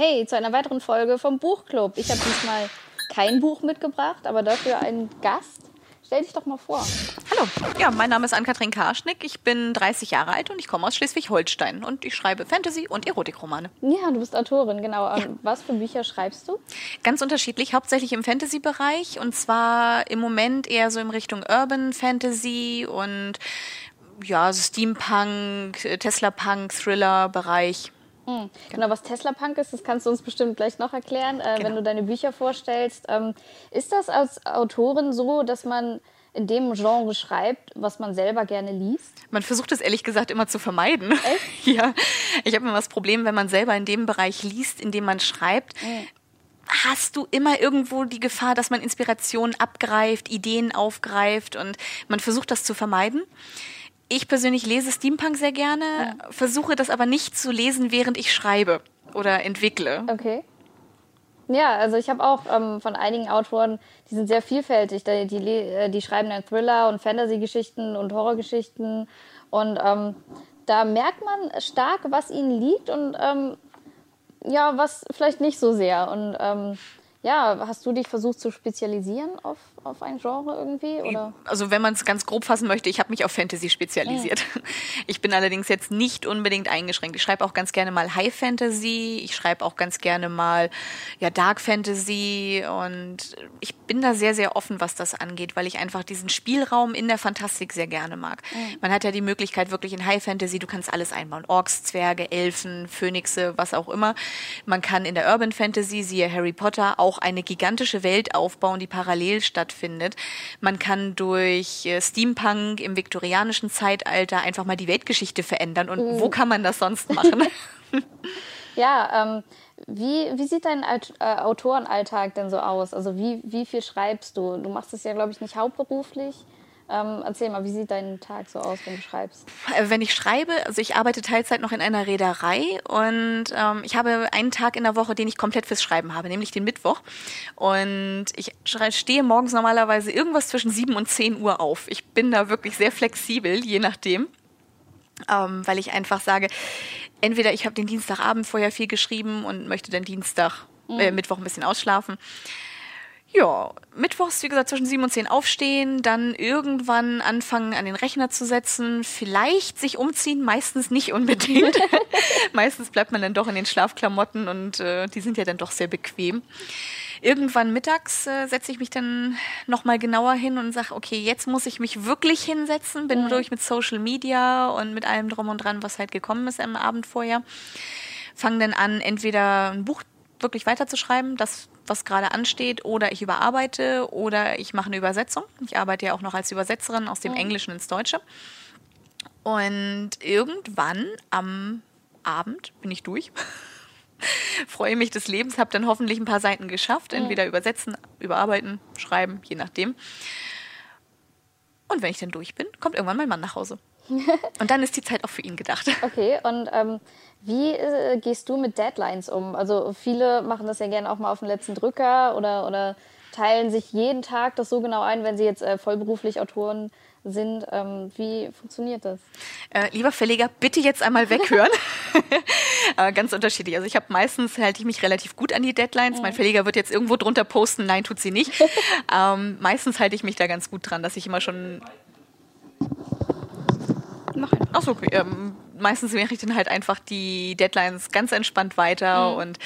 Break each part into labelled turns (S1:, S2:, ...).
S1: Hey, zu einer weiteren Folge vom Buchclub. Ich habe diesmal kein Buch mitgebracht, aber dafür einen Gast. Stell dich doch mal vor.
S2: Hallo, ja, mein Name ist Ann-Kathrin Karschnick. Ich bin 30 Jahre alt und ich komme aus Schleswig-Holstein und ich schreibe Fantasy- und Erotikromane.
S1: Ja, du bist Autorin, genau. Ja. Was für Bücher schreibst du?
S2: Ganz unterschiedlich, hauptsächlich im Fantasy-Bereich und zwar im Moment eher so in Richtung Urban Fantasy und ja, Steampunk, Tesla-Punk, Thriller-Bereich.
S1: Hm. Genau, was Tesla Punk ist, das kannst du uns bestimmt gleich noch erklären, äh, genau. wenn du deine Bücher vorstellst. Ähm, ist das als Autorin so, dass man in dem Genre schreibt, was man selber gerne liest?
S2: Man versucht es ehrlich gesagt immer zu vermeiden. Echt? ja. Ich habe immer das Problem, wenn man selber in dem Bereich liest, in dem man schreibt, mhm hast du immer irgendwo die Gefahr, dass man Inspiration abgreift, Ideen aufgreift und man versucht das zu vermeiden. Ich persönlich lese Steampunk sehr gerne, ja. versuche das aber nicht zu lesen, während ich schreibe oder entwickle.
S1: Okay. Ja, also ich habe auch ähm, von einigen Autoren, die sind sehr vielfältig. Die, die, äh, die schreiben dann Thriller und Fantasy-Geschichten und Horrorgeschichten. Und ähm, da merkt man stark, was ihnen liegt und ähm, ja, was vielleicht nicht so sehr. Und ähm, ja, hast du dich versucht zu spezialisieren auf, auf ein Genre irgendwie? Oder?
S2: Also wenn man es ganz grob fassen möchte, ich habe mich auf Fantasy spezialisiert. Mhm. Ich bin allerdings jetzt nicht unbedingt eingeschränkt. Ich schreibe auch ganz gerne mal High Fantasy, ich schreibe auch ganz gerne mal ja, Dark Fantasy und ich bin da sehr, sehr offen, was das angeht, weil ich einfach diesen Spielraum in der Fantastik sehr gerne mag. Mhm. Man hat ja die Möglichkeit wirklich in High Fantasy, du kannst alles einbauen. Orks, Zwerge, Elfen, Phönixe, was auch immer. Man kann in der Urban Fantasy, siehe Harry Potter, auch eine gigantische Welt aufbauen, die parallel stattfindet. Man kann durch äh, Steampunk im viktorianischen Zeitalter einfach mal die Weltgeschichte verändern. Und mhm. wo kann man das sonst machen?
S1: ja, ähm, wie, wie sieht dein Alt äh, Autorenalltag denn so aus? Also wie, wie viel schreibst du? Du machst es ja, glaube ich, nicht hauptberuflich. Ähm, erzähl mal, wie sieht dein Tag so aus, wenn du schreibst?
S2: Äh, wenn ich schreibe, also ich arbeite Teilzeit noch in einer Reederei und ähm, ich habe einen Tag in der Woche, den ich komplett fürs Schreiben habe, nämlich den Mittwoch. Und ich stehe morgens normalerweise irgendwas zwischen 7 und 10 Uhr auf. Ich bin da wirklich sehr flexibel, je nachdem. Ähm, weil ich einfach sage, entweder ich habe den Dienstagabend vorher viel geschrieben und möchte den Dienstag, äh, mhm. Mittwoch ein bisschen ausschlafen ja, mittwochs, wie gesagt, zwischen sieben und zehn aufstehen, dann irgendwann anfangen, an den Rechner zu setzen, vielleicht sich umziehen, meistens nicht unbedingt. meistens bleibt man dann doch in den Schlafklamotten und äh, die sind ja dann doch sehr bequem. Irgendwann mittags äh, setze ich mich dann nochmal genauer hin und sage, okay, jetzt muss ich mich wirklich hinsetzen, bin mhm. durch mit Social Media und mit allem drum und dran, was halt gekommen ist am Abend vorher. Fange dann an, entweder ein Buch wirklich weiterzuschreiben, das was gerade ansteht, oder ich überarbeite oder ich mache eine Übersetzung. Ich arbeite ja auch noch als Übersetzerin aus dem mhm. Englischen ins Deutsche. Und irgendwann am Abend bin ich durch. Freue mich des Lebens, habe dann hoffentlich ein paar Seiten geschafft, entweder übersetzen, überarbeiten, schreiben, je nachdem. Und wenn ich dann durch bin, kommt irgendwann mein Mann nach Hause. Und dann ist die Zeit auch für ihn gedacht.
S1: Okay, und ähm, wie äh, gehst du mit Deadlines um? Also viele machen das ja gerne auch mal auf den letzten Drücker oder, oder teilen sich jeden Tag das so genau ein, wenn sie jetzt äh, vollberuflich Autoren sind. Ähm, wie funktioniert das?
S2: Äh, lieber Verleger, bitte jetzt einmal weghören. äh, ganz unterschiedlich. Also ich habe meistens halte ich mich relativ gut an die Deadlines. Mhm. Mein Verleger wird jetzt irgendwo drunter posten, nein, tut sie nicht. ähm, meistens halte ich mich da ganz gut dran, dass ich immer schon noch ein. Achso, okay. Ähm, meistens mache ich dann halt einfach die Deadlines ganz entspannt weiter mhm. und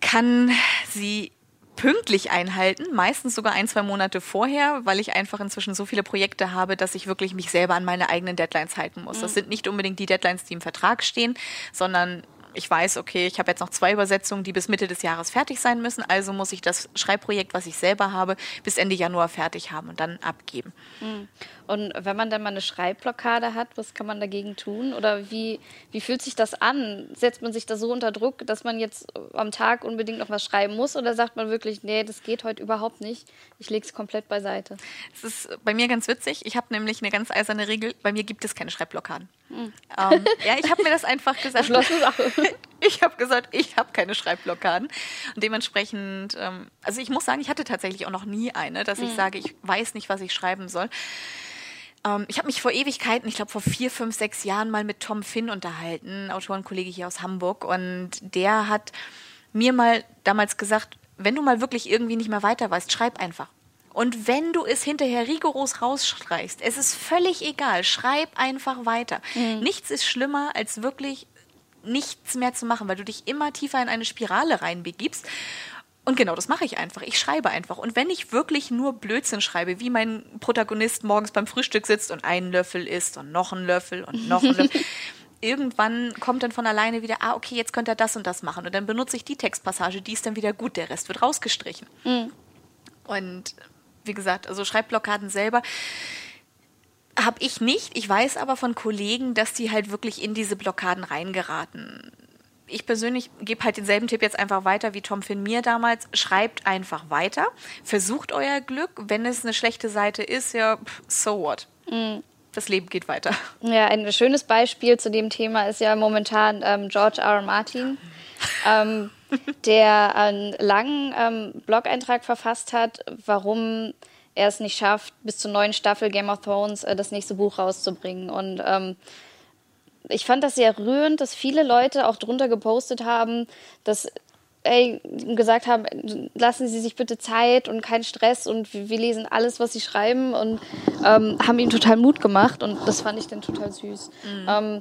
S2: kann sie pünktlich einhalten, meistens sogar ein, zwei Monate vorher, weil ich einfach inzwischen so viele Projekte habe, dass ich wirklich mich selber an meine eigenen Deadlines halten muss. Mhm. Das sind nicht unbedingt die Deadlines, die im Vertrag stehen, sondern ich weiß, okay, ich habe jetzt noch zwei Übersetzungen, die bis Mitte des Jahres fertig sein müssen, also muss ich das Schreibprojekt, was ich selber habe, bis Ende Januar fertig haben und dann abgeben.
S1: Mhm. Und wenn man dann mal eine Schreibblockade hat, was kann man dagegen tun? Oder wie, wie fühlt sich das an? Setzt man sich da so unter Druck, dass man jetzt am Tag unbedingt noch was schreiben muss? Oder sagt man wirklich, nee, das geht heute überhaupt nicht, ich lege es komplett beiseite?
S2: Es ist bei mir ganz witzig. Ich habe nämlich eine ganz eiserne Regel, bei mir gibt es keine Schreibblockaden. Hm. Ähm, ja, ich habe mir das einfach gesagt. Sache. ich habe gesagt, ich habe keine Schreibblockaden. Und dementsprechend, ähm, also ich muss sagen, ich hatte tatsächlich auch noch nie eine, dass ich sage, ich weiß nicht, was ich schreiben soll. Ähm, ich habe mich vor Ewigkeiten, ich glaube vor vier, fünf, sechs Jahren mal mit Tom Finn unterhalten, Autorenkollege hier aus Hamburg. Und der hat mir mal damals gesagt, wenn du mal wirklich irgendwie nicht mehr weiter weißt, schreib einfach. Und wenn du es hinterher rigoros rausstreichst, es ist völlig egal, schreib einfach weiter. Mhm. Nichts ist schlimmer, als wirklich nichts mehr zu machen, weil du dich immer tiefer in eine Spirale reinbegibst. Und genau das mache ich einfach. Ich schreibe einfach. Und wenn ich wirklich nur Blödsinn schreibe, wie mein Protagonist morgens beim Frühstück sitzt und einen Löffel isst und noch einen Löffel und noch einen Löffel, irgendwann kommt dann von alleine wieder, ah, okay, jetzt könnte er das und das machen. Und dann benutze ich die Textpassage, die ist dann wieder gut, der Rest wird rausgestrichen. Mhm. Und wie gesagt, also Schreibblockaden selber habe ich nicht. Ich weiß aber von Kollegen, dass die halt wirklich in diese Blockaden reingeraten. Ich persönlich gebe halt denselben Tipp jetzt einfach weiter wie Tom Finn mir damals. Schreibt einfach weiter. Versucht euer Glück. Wenn es eine schlechte Seite ist, ja, so what. Mhm das Leben geht weiter.
S1: Ja, ein schönes Beispiel zu dem Thema ist ja momentan ähm, George R. R. Martin, ähm, der einen langen ähm, Blog-Eintrag verfasst hat, warum er es nicht schafft, bis zur neuen Staffel Game of Thrones äh, das nächste Buch rauszubringen. Und ähm, ich fand das sehr rührend, dass viele Leute auch drunter gepostet haben, dass ey, gesagt haben, lassen Sie sich bitte Zeit und keinen Stress und wir, wir lesen alles, was Sie schreiben und ähm, haben ihm total Mut gemacht und das fand ich dann total süß. Mhm. Ähm,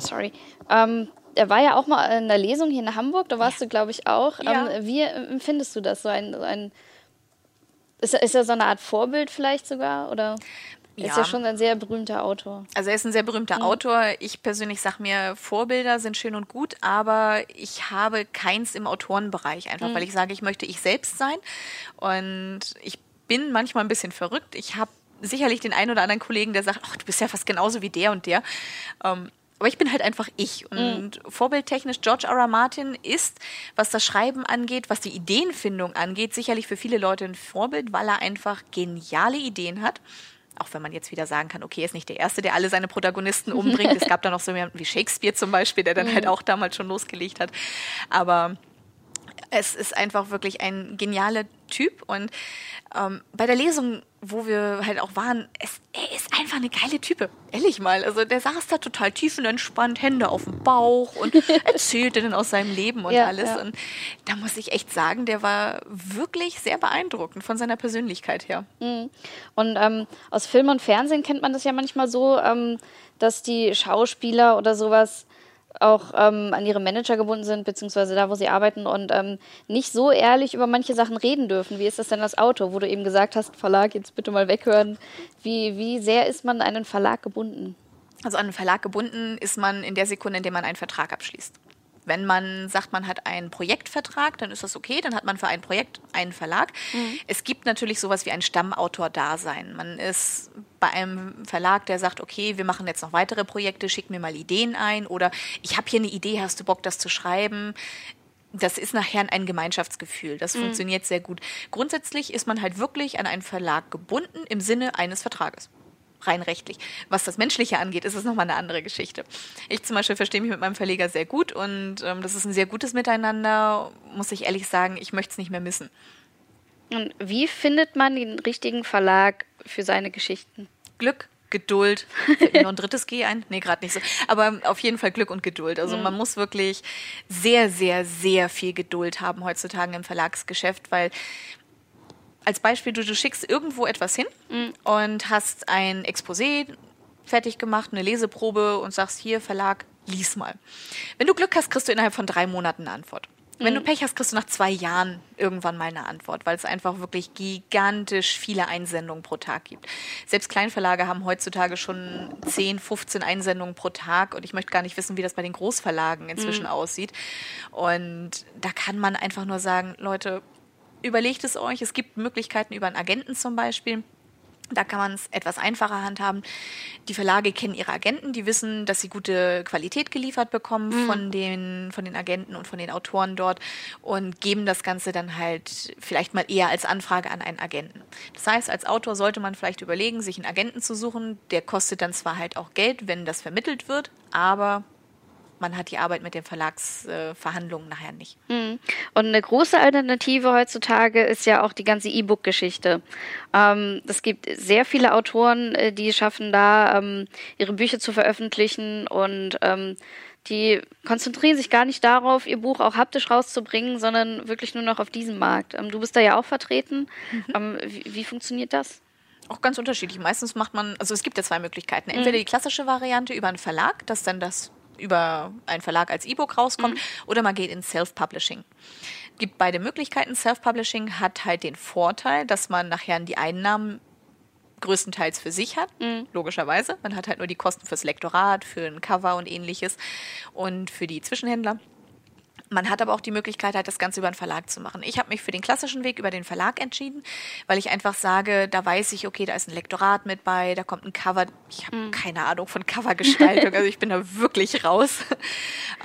S1: sorry. Ähm, er war ja auch mal in der Lesung hier in Hamburg, da warst ja. du, glaube ich, auch. Ja. Ähm, wie empfindest du das? So ein, so ein ist, ist er so eine Art Vorbild vielleicht sogar? Oder? Er ist ja schon ein sehr berühmter Autor.
S2: Also er ist ein sehr berühmter mhm. Autor. Ich persönlich sage mir, Vorbilder sind schön und gut, aber ich habe keins im Autorenbereich, einfach mhm. weil ich sage, ich möchte ich selbst sein. Und ich bin manchmal ein bisschen verrückt. Ich habe sicherlich den einen oder anderen Kollegen, der sagt, ach, du bist ja fast genauso wie der und der. Ähm, aber ich bin halt einfach ich. Und mhm. vorbildtechnisch, George R. R. Martin ist, was das Schreiben angeht, was die Ideenfindung angeht, sicherlich für viele Leute ein Vorbild, weil er einfach geniale Ideen hat. Auch wenn man jetzt wieder sagen kann, okay, er ist nicht der Erste, der alle seine Protagonisten umbringt. es gab da noch so jemanden wie Shakespeare zum Beispiel, der dann halt mhm. auch damals schon losgelegt hat. Aber es ist einfach wirklich ein genialer Typ und ähm, bei der Lesung, wo wir halt auch waren, es, einfach eine geile Type. Ehrlich mal. Also der saß da total tiefenentspannt, Hände auf dem Bauch und erzählte dann aus seinem Leben und ja, alles. Ja. Und da muss ich echt sagen, der war wirklich sehr beeindruckend von seiner Persönlichkeit her.
S1: Mhm. Und ähm, aus Film und Fernsehen kennt man das ja manchmal so, ähm, dass die Schauspieler oder sowas auch ähm, an ihre Manager gebunden sind, beziehungsweise da, wo sie arbeiten und ähm, nicht so ehrlich über manche Sachen reden dürfen. Wie ist das denn das Auto, wo du eben gesagt hast, Verlag, jetzt bitte mal weghören. Wie, wie sehr ist man an einen Verlag gebunden?
S2: Also an einen Verlag gebunden ist man in der Sekunde, in der man einen Vertrag abschließt. Wenn man sagt, man hat einen Projektvertrag, dann ist das okay, dann hat man für ein Projekt einen Verlag. Mhm. Es gibt natürlich sowas wie ein Stammautor-Dasein. Man ist bei einem Verlag, der sagt, okay, wir machen jetzt noch weitere Projekte, schick mir mal Ideen ein oder ich habe hier eine Idee, hast du Bock, das zu schreiben? das ist nachher ein Gemeinschaftsgefühl. Das mhm. funktioniert sehr gut. Grundsätzlich ist man halt wirklich an einen Verlag gebunden im Sinne eines Vertrages rein rechtlich. Was das Menschliche angeht, ist es nochmal eine andere Geschichte. Ich zum Beispiel verstehe mich mit meinem Verleger sehr gut und ähm, das ist ein sehr gutes Miteinander, muss ich ehrlich sagen, ich möchte es nicht mehr missen.
S1: Und wie findet man den richtigen Verlag für seine Geschichten?
S2: Glück, Geduld. Fällt mir noch ein drittes G ein? Nee, gerade nicht so. Aber auf jeden Fall Glück und Geduld. Also mhm. man muss wirklich sehr, sehr, sehr viel Geduld haben heutzutage im Verlagsgeschäft, weil als Beispiel, du, du schickst irgendwo etwas hin mhm. und hast ein Exposé fertig gemacht, eine Leseprobe und sagst, hier, Verlag, lies mal. Wenn du Glück hast, kriegst du innerhalb von drei Monaten eine Antwort. Wenn mhm. du Pech hast, kriegst du nach zwei Jahren irgendwann mal eine Antwort, weil es einfach wirklich gigantisch viele Einsendungen pro Tag gibt. Selbst Kleinverlage haben heutzutage schon 10, 15 Einsendungen pro Tag und ich möchte gar nicht wissen, wie das bei den Großverlagen inzwischen mhm. aussieht. Und da kann man einfach nur sagen, Leute, überlegt es euch. Es gibt Möglichkeiten über einen Agenten zum Beispiel. Da kann man es etwas einfacher handhaben. Die Verlage kennen ihre Agenten, die wissen, dass sie gute Qualität geliefert bekommen mhm. von, den, von den Agenten und von den Autoren dort und geben das Ganze dann halt vielleicht mal eher als Anfrage an einen Agenten. Das heißt, als Autor sollte man vielleicht überlegen, sich einen Agenten zu suchen. Der kostet dann zwar halt auch Geld, wenn das vermittelt wird, aber man hat die Arbeit mit den Verlagsverhandlungen nachher nicht.
S1: Mhm. Und eine große Alternative heutzutage ist ja auch die ganze E-Book-Geschichte. Ähm, es gibt sehr viele Autoren, äh, die schaffen da, ähm, ihre Bücher zu veröffentlichen und ähm, die konzentrieren sich gar nicht darauf, ihr Buch auch haptisch rauszubringen, sondern wirklich nur noch auf diesen Markt. Ähm, du bist da ja auch vertreten. Mhm. Ähm, wie, wie funktioniert das?
S2: Auch ganz unterschiedlich. Meistens macht man, also es gibt ja zwei Möglichkeiten. Entweder mhm. die klassische Variante über einen Verlag, dass dann das über einen Verlag als E-Book rauskommt, mhm. oder man geht in Self-Publishing. Gibt beide Möglichkeiten. Self-Publishing hat halt den Vorteil, dass man nachher die Einnahmen größtenteils für sich hat, mhm. logischerweise. Man hat halt nur die Kosten fürs Lektorat, für ein Cover und ähnliches und für die Zwischenhändler. Man hat aber auch die Möglichkeit, halt das Ganze über einen Verlag zu machen. Ich habe mich für den klassischen Weg über den Verlag entschieden, weil ich einfach sage, da weiß ich, okay, da ist ein Lektorat mit bei, da kommt ein Cover. Ich habe mhm. keine Ahnung von Covergestaltung, also ich bin da wirklich raus.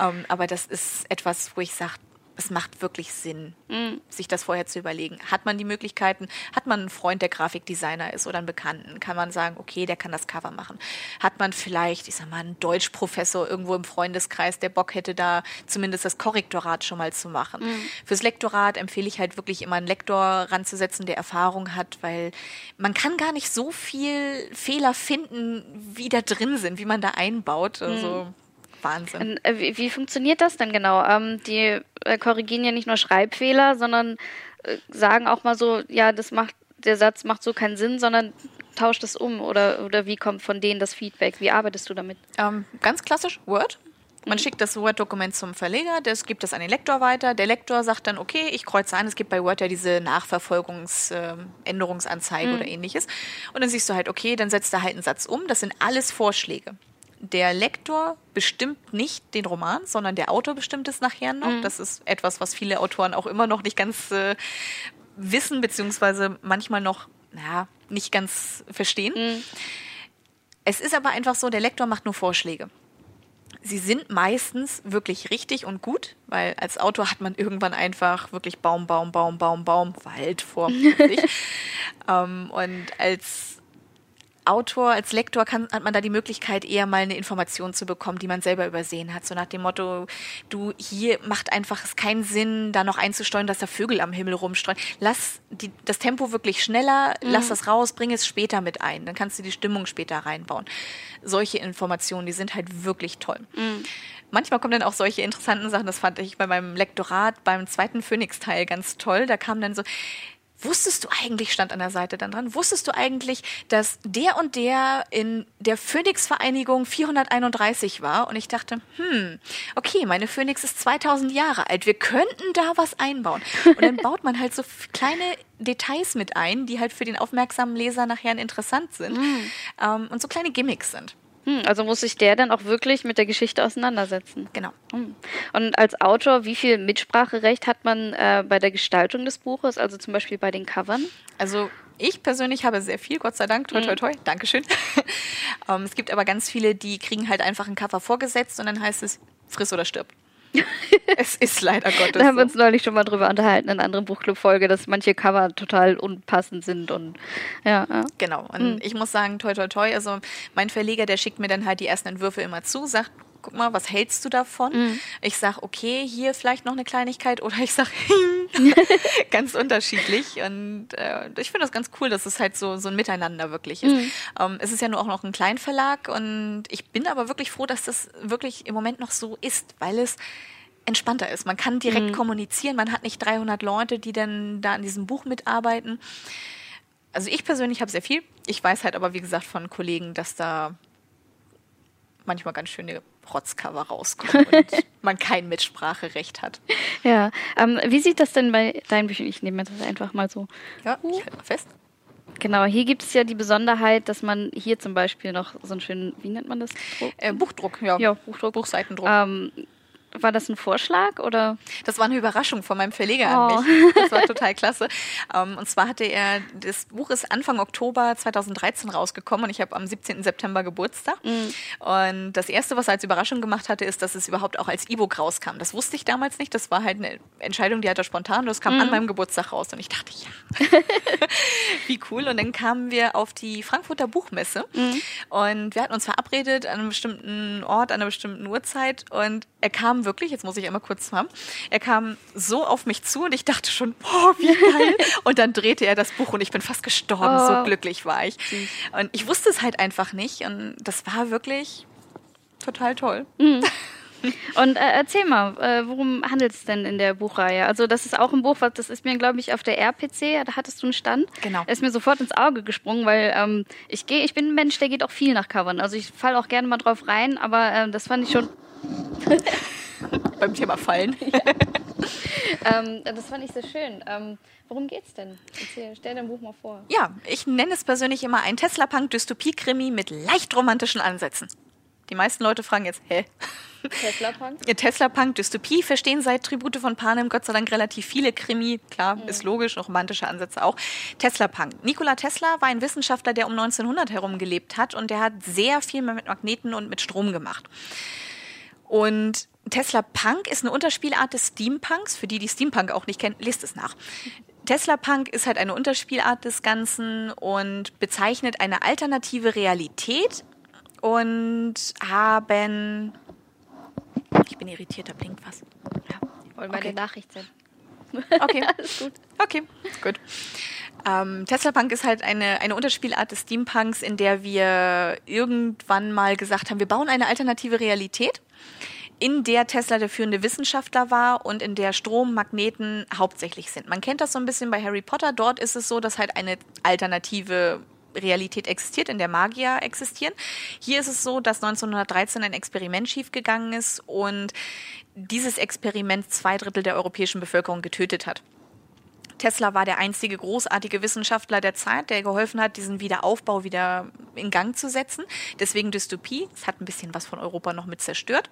S2: ähm, aber das ist etwas, wo ich sage, es macht wirklich Sinn, mhm. sich das vorher zu überlegen. Hat man die Möglichkeiten, hat man einen Freund, der Grafikdesigner ist oder einen Bekannten, kann man sagen, okay, der kann das Cover machen. Hat man vielleicht, ich sag mal, einen Deutschprofessor irgendwo im Freundeskreis, der Bock hätte, da zumindest das Korrektorat schon mal zu machen. Mhm. Fürs Lektorat empfehle ich halt wirklich immer einen Lektor ranzusetzen, der Erfahrung hat, weil man kann gar nicht so viel Fehler finden, wie da drin sind, wie man da einbaut. Also mhm. Wahnsinn.
S1: Äh, wie, wie, funktioniert das denn genau? Ähm, die äh, korrigieren ja nicht nur Schreibfehler, sondern äh, sagen auch mal so, ja, das macht, der Satz macht so keinen Sinn, sondern tauscht es um oder, oder wie kommt von denen das Feedback? Wie arbeitest du damit?
S2: Ähm, ganz klassisch Word. Man mhm. schickt das Word-Dokument zum Verleger, der gibt das an den Lektor weiter. Der Lektor sagt dann, okay, ich kreuze ein. Es gibt bei Word ja diese Nachverfolgungsänderungsanzeige ähm, mhm. oder ähnliches. Und dann siehst du halt, okay, dann setzt er halt einen Satz um. Das sind alles Vorschläge der Lektor bestimmt nicht den Roman, sondern der Autor bestimmt es nachher noch. Mhm. Das ist etwas, was viele Autoren auch immer noch nicht ganz äh, wissen, beziehungsweise manchmal noch ja, nicht ganz verstehen. Mhm. Es ist aber einfach so, der Lektor macht nur Vorschläge. Sie sind meistens wirklich richtig und gut, weil als Autor hat man irgendwann einfach wirklich Baum, Baum, Baum, Baum, Baum, Wald vor sich. ähm, und als Autor, als Lektor kann, hat man da die Möglichkeit, eher mal eine Information zu bekommen, die man selber übersehen hat. So nach dem Motto, du, hier macht einfach es keinen Sinn, da noch einzusteuern, dass da Vögel am Himmel rumstreuen. Lass die, das Tempo wirklich schneller, mhm. lass das raus, bring es später mit ein. Dann kannst du die Stimmung später reinbauen. Solche Informationen, die sind halt wirklich toll. Mhm. Manchmal kommen dann auch solche interessanten Sachen, das fand ich bei meinem Lektorat beim zweiten Phoenix-Teil ganz toll. Da kam dann so, Wusstest du eigentlich, stand an der Seite dann dran, wusstest du eigentlich, dass der und der in der Phoenix-Vereinigung 431 war? Und ich dachte, hm, okay, meine Phoenix ist 2000 Jahre alt, wir könnten da was einbauen. Und dann baut man halt so kleine Details mit ein, die halt für den aufmerksamen Leser nachher interessant sind mhm. ähm, und so kleine Gimmicks sind.
S1: Hm, also muss sich der dann auch wirklich mit der Geschichte auseinandersetzen.
S2: Genau.
S1: Hm. Und als Autor, wie viel Mitspracherecht hat man äh, bei der Gestaltung des Buches, also zum Beispiel bei den Covern?
S2: Also ich persönlich habe sehr viel, Gott sei Dank, toi toi hm. toi, Dankeschön. um, ähm, es gibt aber ganz viele, die kriegen halt einfach ein Cover vorgesetzt und dann heißt es, friss oder stirb. es ist leider Gottes.
S1: Da haben wir uns neulich schon mal drüber unterhalten in einer anderen Buchclub-Folge, dass manche Cover total unpassend sind und ja. ja.
S2: Genau. Und hm. ich muss sagen, toi toi toi, also mein Verleger, der schickt mir dann halt die ersten Entwürfe immer zu, sagt, guck mal, was hältst du davon? Mhm. Ich sag, okay, hier vielleicht noch eine Kleinigkeit oder ich sag, ganz unterschiedlich. Und äh, ich finde das ganz cool, dass es halt so, so ein Miteinander wirklich ist. Mhm. Ähm, es ist ja nur auch noch ein Kleinverlag und ich bin aber wirklich froh, dass das wirklich im Moment noch so ist, weil es entspannter ist. Man kann direkt mhm. kommunizieren, man hat nicht 300 Leute, die dann da an diesem Buch mitarbeiten. Also ich persönlich habe sehr viel. Ich weiß halt aber, wie gesagt, von Kollegen, dass da manchmal ganz schöne Rotzcover rauskommen und man kein Mitspracherecht hat.
S1: Ja, ähm, wie sieht das denn bei deinen Büchern? Ich nehme das einfach mal so.
S2: Ja, ich halte mal fest.
S1: Genau, hier gibt es ja die Besonderheit, dass man hier zum Beispiel noch so einen schönen, wie nennt man das?
S2: Äh, Buchdruck, ja.
S1: Ja, Buchdruck.
S2: Buchseitendruck.
S1: Ähm, war das ein Vorschlag oder?
S2: Das war eine Überraschung von meinem Verleger oh. an mich. Das war total klasse. Um, ähm, und zwar hatte er, das Buch ist Anfang Oktober 2013 rausgekommen und ich habe am 17. September Geburtstag. Mm. Und das erste, was er als Überraschung gemacht hatte, ist, dass es überhaupt auch als E-Book rauskam. Das wusste ich damals nicht. Das war halt eine Entscheidung, die hat er spontan. Das kam mm. an meinem Geburtstag raus. Und ich dachte, ja, wie cool. Und dann kamen wir auf die Frankfurter Buchmesse mm. und wir hatten uns verabredet an einem bestimmten Ort, an einer bestimmten Uhrzeit und er kam wirklich, jetzt muss ich einmal kurz haben, er kam so auf mich zu und ich dachte schon, boah, wie geil. und dann drehte er das Buch und ich bin fast gestorben, oh. so glücklich war ich. Und ich wusste es halt einfach nicht und das war wirklich total toll. Mhm.
S1: Und äh, erzähl mal, äh, worum handelt es denn in der Buchreihe? Also das ist auch ein Buch, was das ist mir, glaube ich, auf der RPC, da hattest du einen Stand.
S2: Genau.
S1: ist mir sofort ins Auge gesprungen, weil ähm, ich gehe, ich bin ein Mensch, der geht auch viel nach Covern. Also ich falle auch gerne mal drauf rein, aber äh, das fand ich schon.
S2: Beim Thema Fallen.
S1: ähm, das fand ich sehr schön. Ähm, worum geht's denn? Erzähl, stell dein Buch mal vor.
S2: Ja, ich nenne es persönlich immer ein Tesla-Punk-Dystopie-Krimi mit leicht romantischen Ansätzen. Die meisten Leute fragen jetzt, hä?
S1: Tesla-Punk?
S2: Tesla-Punk, Dystopie verstehen seit Tribute von Panem Gott sei Dank relativ viele Krimi. Klar, mhm. ist logisch, romantische Ansätze auch. Tesla-Punk. Nikola Tesla war ein Wissenschaftler, der um 1900 herum gelebt hat und der hat sehr viel mehr mit Magneten und mit Strom gemacht. Und Tesla Punk ist eine Unterspielart des Steampunks. Für die, die Steampunk auch nicht kennen, lest es nach. Tesla Punk ist halt eine Unterspielart des Ganzen und bezeichnet eine alternative Realität und haben. Ich bin irritiert, da blinkt was.
S1: Ja, wollen wir okay. eine Nachricht senden.
S2: Okay, alles gut. Okay, gut. Ähm, Tesla Punk ist halt eine, eine Unterspielart des Steampunks, in der wir irgendwann mal gesagt haben, wir bauen eine alternative Realität in der Tesla der führende Wissenschaftler war und in der Strom, Magneten hauptsächlich sind. Man kennt das so ein bisschen bei Harry Potter. Dort ist es so, dass halt eine alternative Realität existiert, in der Magier existieren. Hier ist es so, dass 1913 ein Experiment schiefgegangen ist und dieses Experiment zwei Drittel der europäischen Bevölkerung getötet hat. Tesla war der einzige großartige Wissenschaftler der Zeit, der geholfen hat, diesen Wiederaufbau wieder in Gang zu setzen. Deswegen Dystopie. Es hat ein bisschen was von Europa noch mit zerstört.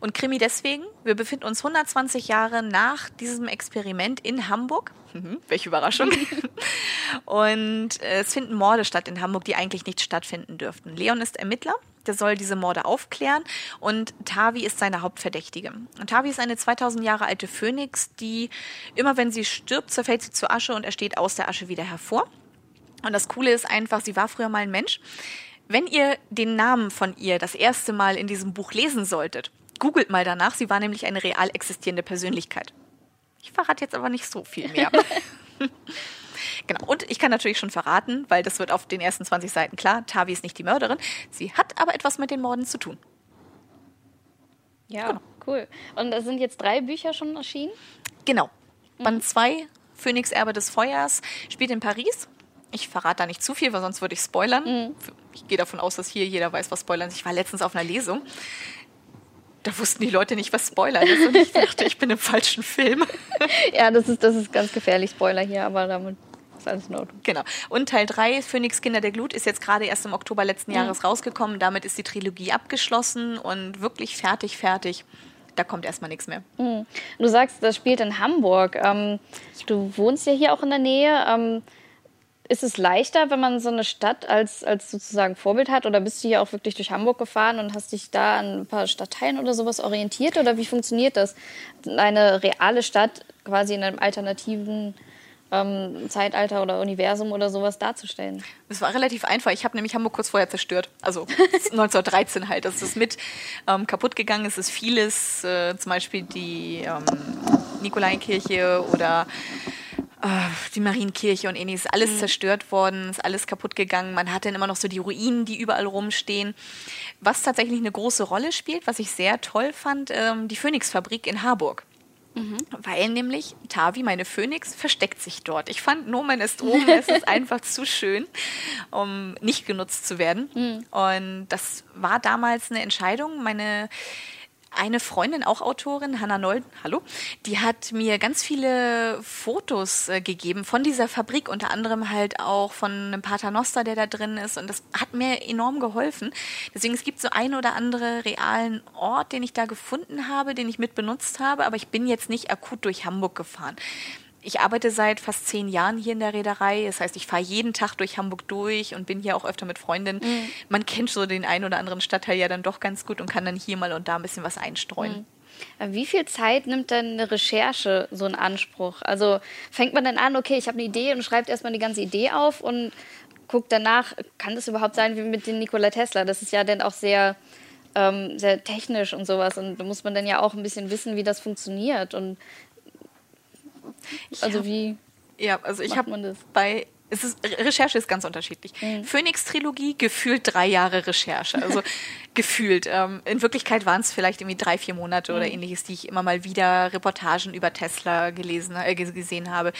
S2: Und Krimi deswegen. Wir befinden uns 120 Jahre nach diesem Experiment in Hamburg. Mhm, welche Überraschung. Und äh, es finden Morde statt in Hamburg, die eigentlich nicht stattfinden dürften. Leon ist Ermittler der soll diese Morde aufklären und Tavi ist seine Hauptverdächtige. Und Tavi ist eine 2000 Jahre alte Phönix, die immer wenn sie stirbt, zerfällt sie zur Asche und er steht aus der Asche wieder hervor. Und das Coole ist einfach, sie war früher mal ein Mensch. Wenn ihr den Namen von ihr das erste Mal in diesem Buch lesen solltet, googelt mal danach, sie war nämlich eine real existierende Persönlichkeit. Ich verrate jetzt aber nicht so viel mehr. Genau. Und ich kann natürlich schon verraten, weil das wird auf den ersten 20 Seiten klar, Tavi ist nicht die Mörderin. Sie hat aber etwas mit den Morden zu tun.
S1: Ja, genau. cool. Und es sind jetzt drei Bücher schon erschienen?
S2: Genau. Mhm. Band 2, Phönix Erbe des Feuers, spielt in Paris. Ich verrate da nicht zu viel, weil sonst würde ich spoilern. Mhm. Ich gehe davon aus, dass hier jeder weiß, was Spoilern ist. Ich war letztens auf einer Lesung. Da wussten die Leute nicht, was Spoiler ist. Und ich dachte, ich bin im falschen Film.
S1: ja, das ist, das ist ganz gefährlich, Spoiler hier, aber damit ist alles in Ordnung.
S2: Genau. Und Teil 3, Phoenix Kinder der Glut, ist jetzt gerade erst im Oktober letzten mhm. Jahres rausgekommen. Damit ist die Trilogie abgeschlossen und wirklich fertig, fertig. Da kommt erstmal nichts mehr.
S1: Mhm. Du sagst, das spielt in Hamburg. Ähm, du wohnst ja hier auch in der Nähe. Ähm, ist es leichter, wenn man so eine Stadt als, als sozusagen Vorbild hat? Oder bist du hier auch wirklich durch Hamburg gefahren und hast dich da an ein paar Stadtteilen oder sowas orientiert? Oder wie funktioniert das? Eine reale Stadt quasi in einem alternativen ähm, Zeitalter oder Universum oder sowas darzustellen.
S2: Es war relativ einfach. Ich habe nämlich Hamburg kurz vorher zerstört. Also 1913 halt. Das ist mit ähm, kaputt gegangen. Es ist vieles, äh, zum Beispiel die ähm, Nikolainkirche oder äh, die Marienkirche und ähnliches, alles mhm. zerstört worden, ist alles kaputt gegangen. Man hat dann immer noch so die Ruinen, die überall rumstehen. Was tatsächlich eine große Rolle spielt, was ich sehr toll fand, ähm, die Phoenix-Fabrik in Harburg. Mhm. Weil nämlich Tavi, meine Phönix, versteckt sich dort. Ich fand, Nomen ist oben, es ist einfach zu schön, um nicht genutzt zu werden. Mhm. Und das war damals eine Entscheidung. Meine eine Freundin, auch Autorin, Hanna Noll, hallo, die hat mir ganz viele Fotos äh, gegeben von dieser Fabrik, unter anderem halt auch von einem Paternoster, der da drin ist. Und das hat mir enorm geholfen. Deswegen, es gibt so einen oder andere realen Ort, den ich da gefunden habe, den ich mit benutzt habe, aber ich bin jetzt nicht akut durch Hamburg gefahren ich arbeite seit fast zehn Jahren hier in der Reederei. Das heißt, ich fahre jeden Tag durch Hamburg durch und bin hier auch öfter mit Freundinnen. Mhm. Man kennt so den einen oder anderen Stadtteil ja dann doch ganz gut und kann dann hier mal und da ein bisschen was einstreuen.
S1: Mhm. Wie viel Zeit nimmt denn eine Recherche so in Anspruch? Also fängt man dann an, okay, ich habe eine Idee und schreibt erstmal die ganze Idee auf und guckt danach, kann das überhaupt sein wie mit dem Nikola Tesla? Das ist ja dann auch sehr, ähm, sehr technisch und sowas. Und da muss man dann ja auch ein bisschen wissen, wie das funktioniert. Und also wie
S2: ja, also ich habe bei ist, Recherche ist ganz unterschiedlich. Mhm. Phoenix-Trilogie, gefühlt drei Jahre Recherche. Also gefühlt. Ähm, in Wirklichkeit waren es vielleicht irgendwie drei, vier Monate mhm. oder ähnliches, die ich immer mal wieder Reportagen über Tesla gelesen, äh, gesehen habe.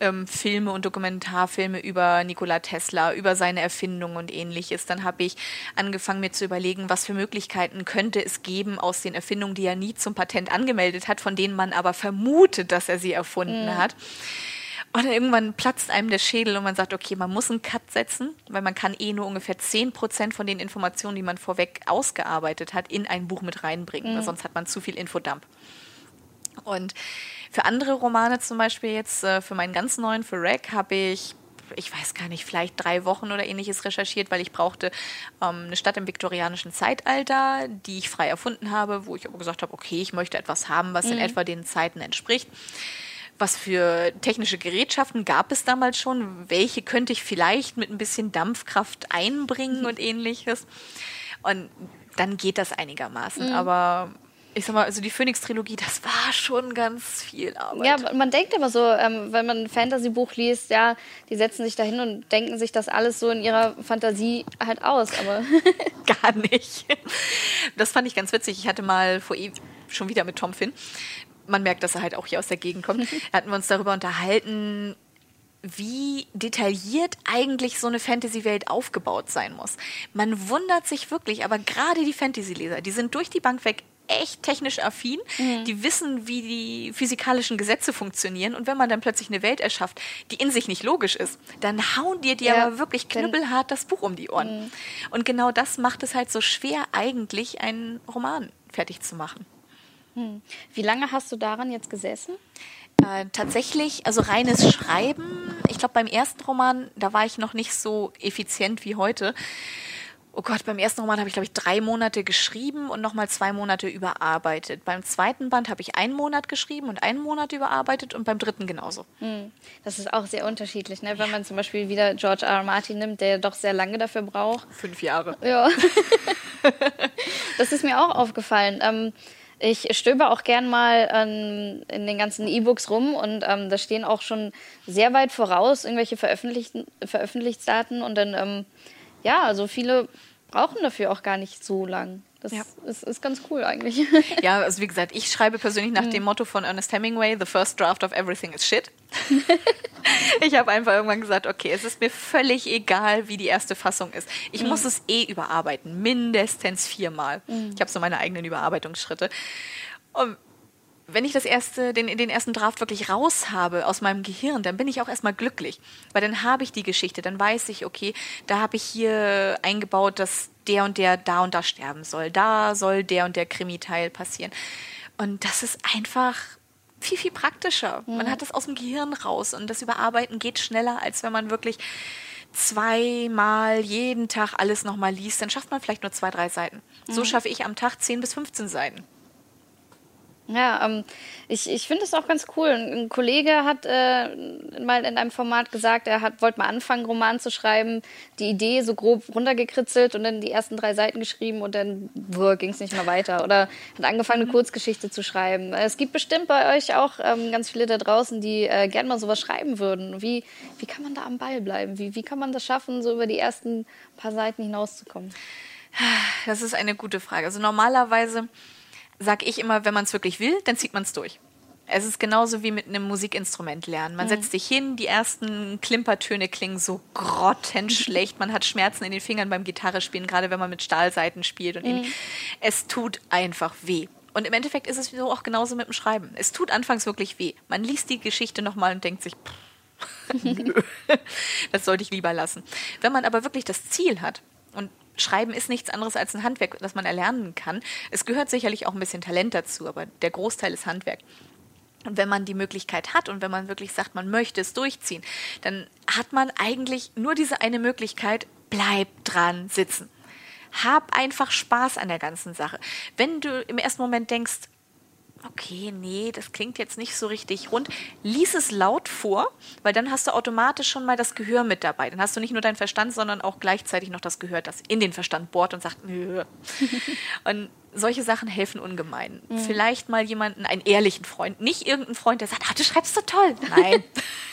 S2: Ähm, Filme und Dokumentarfilme über Nikola Tesla, über seine Erfindungen und ähnliches. Dann habe ich angefangen, mir zu überlegen, was für Möglichkeiten könnte es geben aus den Erfindungen, die er nie zum Patent angemeldet hat, von denen man aber vermutet, dass er sie erfunden mhm. hat. Und dann irgendwann platzt einem der Schädel und man sagt, okay, man muss einen Cut setzen, weil man kann eh nur ungefähr 10% von den Informationen, die man vorweg ausgearbeitet hat, in ein Buch mit reinbringen, mhm. weil sonst hat man zu viel Infodump. Und für andere Romane zum Beispiel jetzt, äh, für meinen ganz neuen, für Rack, habe ich ich weiß gar nicht, vielleicht drei Wochen oder ähnliches recherchiert, weil ich brauchte ähm, eine Stadt im viktorianischen Zeitalter, die ich frei erfunden habe, wo ich aber gesagt habe, okay, ich möchte etwas haben, was mhm. in etwa den Zeiten entspricht was für technische Gerätschaften gab es damals schon? Welche könnte ich vielleicht mit ein bisschen Dampfkraft einbringen und ähnliches? Und dann geht das einigermaßen. Mhm. Aber ich sag mal, also die Phoenix-Trilogie, das war schon ganz viel Arbeit.
S1: Ja, man denkt immer so, ähm, wenn man ein Fantasy-Buch liest, ja, die setzen sich da hin und denken sich das alles so in ihrer Fantasie halt aus, aber.
S2: Gar nicht. Das fand ich ganz witzig. Ich hatte mal vor e schon wieder mit Tom Finn man merkt, dass er halt auch hier aus der Gegend kommt, hatten wir uns darüber unterhalten, wie detailliert eigentlich so eine Fantasy-Welt aufgebaut sein muss. Man wundert sich wirklich, aber gerade die Fantasy-Leser, die sind durch die Bank weg echt technisch affin, mhm. die wissen, wie die physikalischen Gesetze funktionieren und wenn man dann plötzlich eine Welt erschafft, die in sich nicht logisch ist, dann hauen dir die ja, aber wirklich knüppelhart das Buch um die Ohren. Mhm. Und genau das macht es halt so schwer, eigentlich einen Roman fertig zu machen.
S1: Hm. Wie lange hast du daran jetzt gesessen?
S2: Äh, tatsächlich, also reines Schreiben. Ich glaube, beim ersten Roman, da war ich noch nicht so effizient wie heute. Oh Gott, beim ersten Roman habe ich, glaube ich, drei Monate geschrieben und nochmal zwei Monate überarbeitet. Beim zweiten Band habe ich einen Monat geschrieben und einen Monat überarbeitet und beim dritten genauso. Hm.
S1: Das ist auch sehr unterschiedlich, ne? wenn man zum Beispiel wieder George R. R. Martin nimmt, der doch sehr lange dafür braucht.
S2: Fünf Jahre.
S1: Ja. das ist mir auch aufgefallen. Ähm, ich stöbe auch gern mal ähm, in den ganzen E-Books rum und ähm, da stehen auch schon sehr weit voraus irgendwelche veröffentlichten Veröffentlichungsdaten und dann, ähm, ja, also viele brauchen dafür auch gar nicht so lang. Das ja. ist, ist, ganz cool eigentlich.
S2: Ja, also wie gesagt, ich schreibe persönlich nach mhm. dem Motto von Ernest Hemingway, The first draft of everything is shit. ich habe einfach irgendwann gesagt, okay, es ist mir völlig egal, wie die erste Fassung ist. Ich mhm. muss es eh überarbeiten, mindestens viermal. Mhm. Ich habe so meine eigenen Überarbeitungsschritte. Und wenn ich das erste, den, den ersten Draft wirklich raus habe aus meinem Gehirn, dann bin ich auch erstmal glücklich. Weil dann habe ich die Geschichte, dann weiß ich, okay, da habe ich hier eingebaut, dass der und der da und da sterben soll. Da soll der und der Krimi-Teil passieren. Und das ist einfach viel, viel praktischer. Mhm. Man hat das aus dem Gehirn raus und das Überarbeiten geht schneller, als wenn man wirklich zweimal jeden Tag alles nochmal liest. Dann schafft man vielleicht nur zwei, drei Seiten. Mhm. So schaffe ich am Tag 10 bis 15 Seiten.
S1: Ja, ähm, ich, ich finde es auch ganz cool. Ein, Kollege hat äh, mal in einem Format gesagt, er hat, wollte mal anfangen, Roman zu schreiben, die Idee so grob runtergekritzelt und dann die ersten drei Seiten geschrieben und dann ging es nicht mehr weiter. Oder hat angefangen, eine. Kurzgeschichte zu schreiben. Es gibt bestimmt bei euch auch ähm, ganz viele da draußen, die äh, gerne mal sowas schreiben würden. Wie, wie kann man da am Ball bleiben? Wie, wie kann man das schaffen, so über die ersten paar Seiten hinauszukommen?
S2: Das ist eine gute Frage. Also normalerweise sage ich immer, wenn man es wirklich will, dann zieht man es durch. Es ist genauso wie mit einem Musikinstrument lernen. Man mhm. setzt sich hin, die ersten Klimpertöne klingen so grottenschlecht. Man hat Schmerzen in den Fingern beim Gitarre spielen, gerade wenn man mit Stahlseiten spielt. Und mhm. Es tut einfach weh. Und im Endeffekt ist es so auch genauso mit dem Schreiben. Es tut anfangs wirklich weh. Man liest die Geschichte nochmal und denkt sich, nö, das sollte ich lieber lassen. Wenn man aber wirklich das Ziel hat, und Schreiben ist nichts anderes als ein Handwerk, das man erlernen kann. Es gehört sicherlich auch ein bisschen Talent dazu, aber der Großteil ist Handwerk. Und wenn man die Möglichkeit hat und wenn man wirklich sagt, man möchte es durchziehen, dann hat man eigentlich nur diese eine Möglichkeit, bleib dran sitzen. Hab einfach Spaß an der ganzen Sache. Wenn du im ersten Moment denkst, okay, nee, das klingt jetzt nicht so richtig rund. Lies es laut vor, weil dann hast du automatisch schon mal das Gehör mit dabei. Dann hast du nicht nur deinen Verstand, sondern auch gleichzeitig noch das Gehör, das in den Verstand bohrt und sagt, nö. und solche Sachen helfen ungemein. Mhm. Vielleicht mal jemanden, einen ehrlichen Freund, nicht irgendeinen Freund, der sagt, ah, du schreibst so toll. Nein.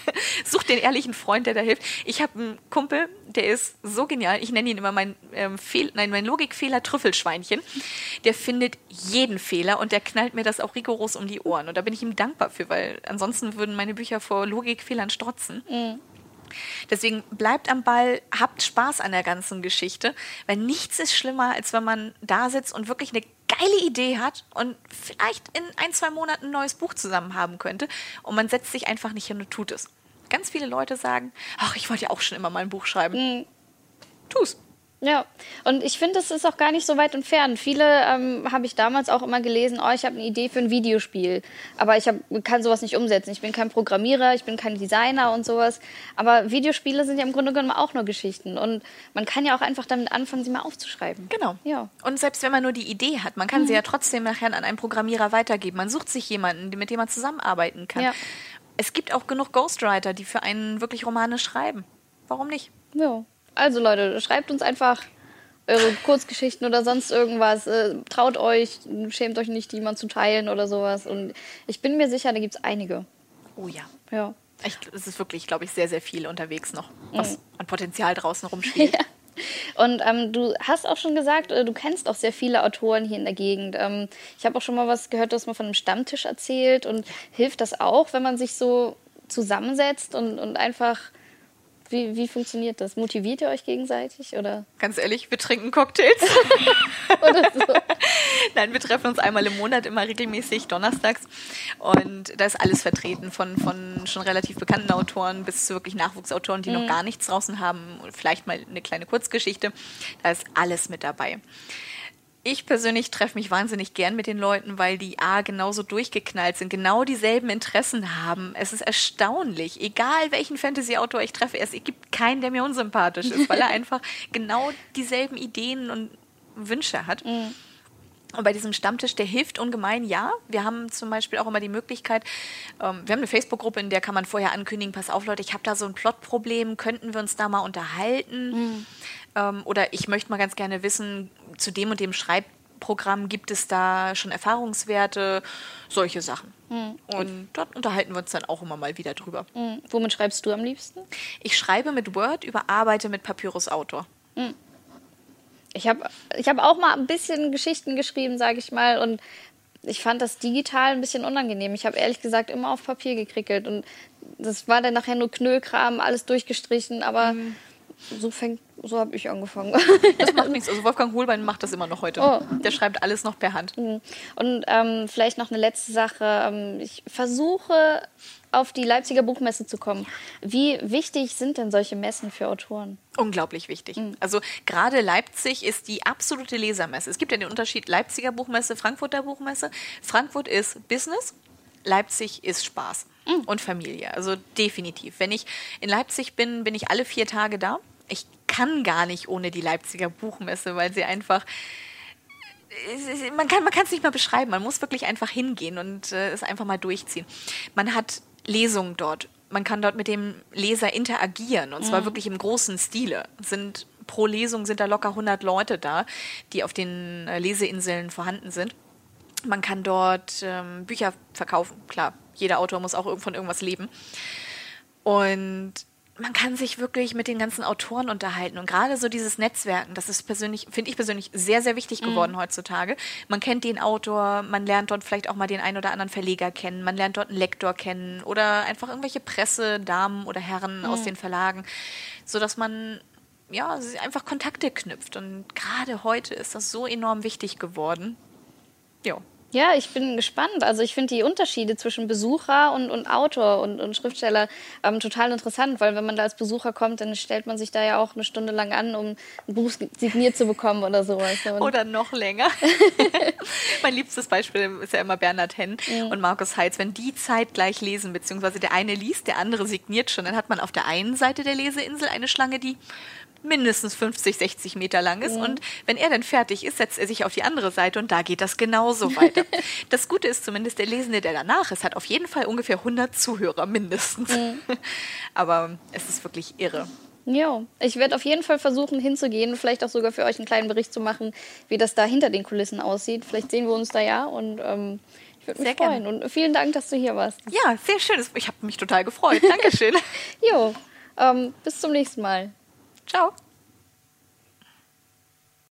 S2: Such den ehrlichen Freund, der da hilft. Ich habe einen Kumpel, der ist so genial. Ich nenne ihn immer mein, ähm, Fehl, nein, mein Logikfehler Trüffelschweinchen. Der findet jeden Fehler und der knallt mir das auch rigoros um die Ohren. Und da bin ich ihm dankbar für, weil ansonsten würden meine Bücher vor Logikfehlern strotzen. Mhm. Deswegen bleibt am Ball, habt Spaß an der ganzen Geschichte, weil nichts ist schlimmer, als wenn man da sitzt und wirklich eine geile Idee hat und vielleicht in ein, zwei Monaten ein neues Buch zusammen haben könnte und man setzt sich einfach nicht hin und tut es. Ganz viele Leute sagen, ach, ich wollte ja auch schon immer mal ein Buch schreiben. Mhm. Tu's.
S1: Ja, und ich finde, es ist auch gar nicht so weit entfernt. Viele ähm, habe ich damals auch immer gelesen, oh, ich habe eine Idee für ein Videospiel, aber ich hab, kann sowas nicht umsetzen. Ich bin kein Programmierer, ich bin kein Designer und sowas. Aber Videospiele sind ja im Grunde genommen auch nur Geschichten und man kann ja auch einfach damit anfangen, sie mal aufzuschreiben.
S2: Genau. Ja. Und selbst wenn man nur die Idee hat, man kann mhm. sie ja trotzdem nachher an einen Programmierer weitergeben. Man sucht sich jemanden, mit dem man zusammenarbeiten kann. Ja. Es gibt auch genug Ghostwriter, die für einen wirklich Romane schreiben. Warum nicht?
S1: Ja. Also Leute, schreibt uns einfach eure Kurzgeschichten oder sonst irgendwas. Äh, traut euch, schämt euch nicht, die mal zu teilen oder sowas. Und ich bin mir sicher, da gibt es einige.
S2: Oh ja.
S1: Ja.
S2: Ich, es ist wirklich, glaube ich, sehr, sehr viel unterwegs noch, was mhm. an Potenzial draußen rumspielt. ja.
S1: Und ähm, du hast auch schon gesagt, äh, du kennst auch sehr viele Autoren hier in der Gegend. Ähm, ich habe auch schon mal was gehört, du hast mal von einem Stammtisch erzählt. Und hilft das auch, wenn man sich so zusammensetzt und, und einfach wie, wie funktioniert das? Motiviert ihr euch gegenseitig? Oder?
S2: Ganz ehrlich, wir trinken Cocktails. oder so. Nein, wir treffen uns einmal im Monat, immer regelmäßig donnerstags. Und da ist alles vertreten, von, von schon relativ bekannten Autoren bis zu wirklich Nachwuchsautoren, die mhm. noch gar nichts draußen haben. Vielleicht mal eine kleine Kurzgeschichte. Da ist alles mit dabei ich persönlich treffe mich wahnsinnig gern mit den Leuten, weil die A genauso durchgeknallt sind, genau dieselben Interessen haben. Es ist erstaunlich, egal welchen Fantasy-Autor ich treffe, es gibt keinen, der mir unsympathisch ist, weil er einfach genau dieselben Ideen und Wünsche hat. Mhm. Und bei diesem Stammtisch, der hilft ungemein, ja. Wir haben zum Beispiel auch immer die Möglichkeit, ähm, wir haben eine Facebook-Gruppe, in der kann man vorher ankündigen, pass auf Leute, ich habe da so ein Plotproblem, könnten wir uns da mal unterhalten? Mhm. Ähm, oder ich möchte mal ganz gerne wissen, zu dem und dem Schreibprogramm gibt es da schon Erfahrungswerte, solche Sachen. Mhm. Und dort unterhalten wir uns dann auch immer mal wieder drüber.
S1: Mhm. Womit schreibst du am liebsten?
S2: Ich schreibe mit Word, überarbeite mit Papyrus Autor.
S1: Ich habe ich hab auch mal ein bisschen Geschichten geschrieben, sage ich mal, und ich fand das digital ein bisschen unangenehm. Ich habe ehrlich gesagt immer auf Papier gekrickelt und das war dann nachher nur Knüllkram, alles durchgestrichen, aber mhm. So fängt so habe ich angefangen.
S2: Das macht nichts. Also Wolfgang Hohlbein macht das immer noch heute. Oh. Der schreibt alles noch per Hand. Mhm.
S1: Und ähm, vielleicht noch eine letzte Sache. Ähm, ich versuche auf die Leipziger Buchmesse zu kommen. Wie wichtig sind denn solche Messen für Autoren?
S2: Unglaublich wichtig. Mhm. Also gerade Leipzig ist die absolute Lesermesse. Es gibt ja den Unterschied Leipziger Buchmesse, Frankfurter Buchmesse. Frankfurt ist Business, Leipzig ist Spaß mhm. und Familie. Also definitiv. Wenn ich in Leipzig bin, bin ich alle vier Tage da. Ich kann gar nicht ohne die Leipziger Buchmesse, weil sie einfach man kann man es nicht mal beschreiben. Man muss wirklich einfach hingehen und äh, es einfach mal durchziehen. Man hat Lesungen dort. Man kann dort mit dem Leser interagieren und zwar mhm. wirklich im großen Stile. Sind pro Lesung sind da locker 100 Leute da, die auf den äh, Leseinseln vorhanden sind. Man kann dort ähm, Bücher verkaufen. Klar, jeder Autor muss auch von irgendwas leben. Und man kann sich wirklich mit den ganzen Autoren unterhalten und gerade so dieses Netzwerken, das ist persönlich, finde ich persönlich sehr, sehr wichtig geworden mhm. heutzutage. Man kennt den Autor, man lernt dort vielleicht auch mal den einen oder anderen Verleger kennen, man lernt dort einen Lektor kennen oder einfach irgendwelche Presse, Damen oder Herren mhm. aus den Verlagen, sodass man ja einfach Kontakte knüpft und gerade heute ist das so enorm wichtig geworden.
S1: Ja. Ja, ich bin gespannt. Also ich finde die Unterschiede zwischen Besucher und, und Autor und, und Schriftsteller ähm, total interessant, weil wenn man da als Besucher kommt, dann stellt man sich da ja auch eine Stunde lang an, um ein Buch signiert zu bekommen oder sowas.
S2: Und oder noch länger. mein liebstes Beispiel ist ja immer Bernhard Henn mhm. und Markus Heitz. Wenn die zeitgleich lesen, beziehungsweise der eine liest, der andere signiert schon, dann hat man auf der einen Seite der Leseinsel eine Schlange, die mindestens 50, 60 Meter lang ist. Mhm. Und wenn er dann fertig ist, setzt er sich auf die andere Seite und da geht das genauso weiter. das Gute ist zumindest, der Lesende, der danach ist, hat auf jeden Fall ungefähr 100 Zuhörer mindestens. Mhm. Aber es ist wirklich irre.
S1: Ja, ich werde auf jeden Fall versuchen hinzugehen, vielleicht auch sogar für euch einen kleinen Bericht zu machen, wie das da hinter den Kulissen aussieht. Vielleicht sehen wir uns da ja und ähm, ich würde mich
S2: Sehr
S1: freuen.
S2: gerne.
S1: Und vielen Dank, dass du hier warst.
S2: Ja, sehr schön. Ich habe mich total gefreut. Dankeschön.
S1: Jo, ähm, bis zum nächsten Mal.
S2: Ciao.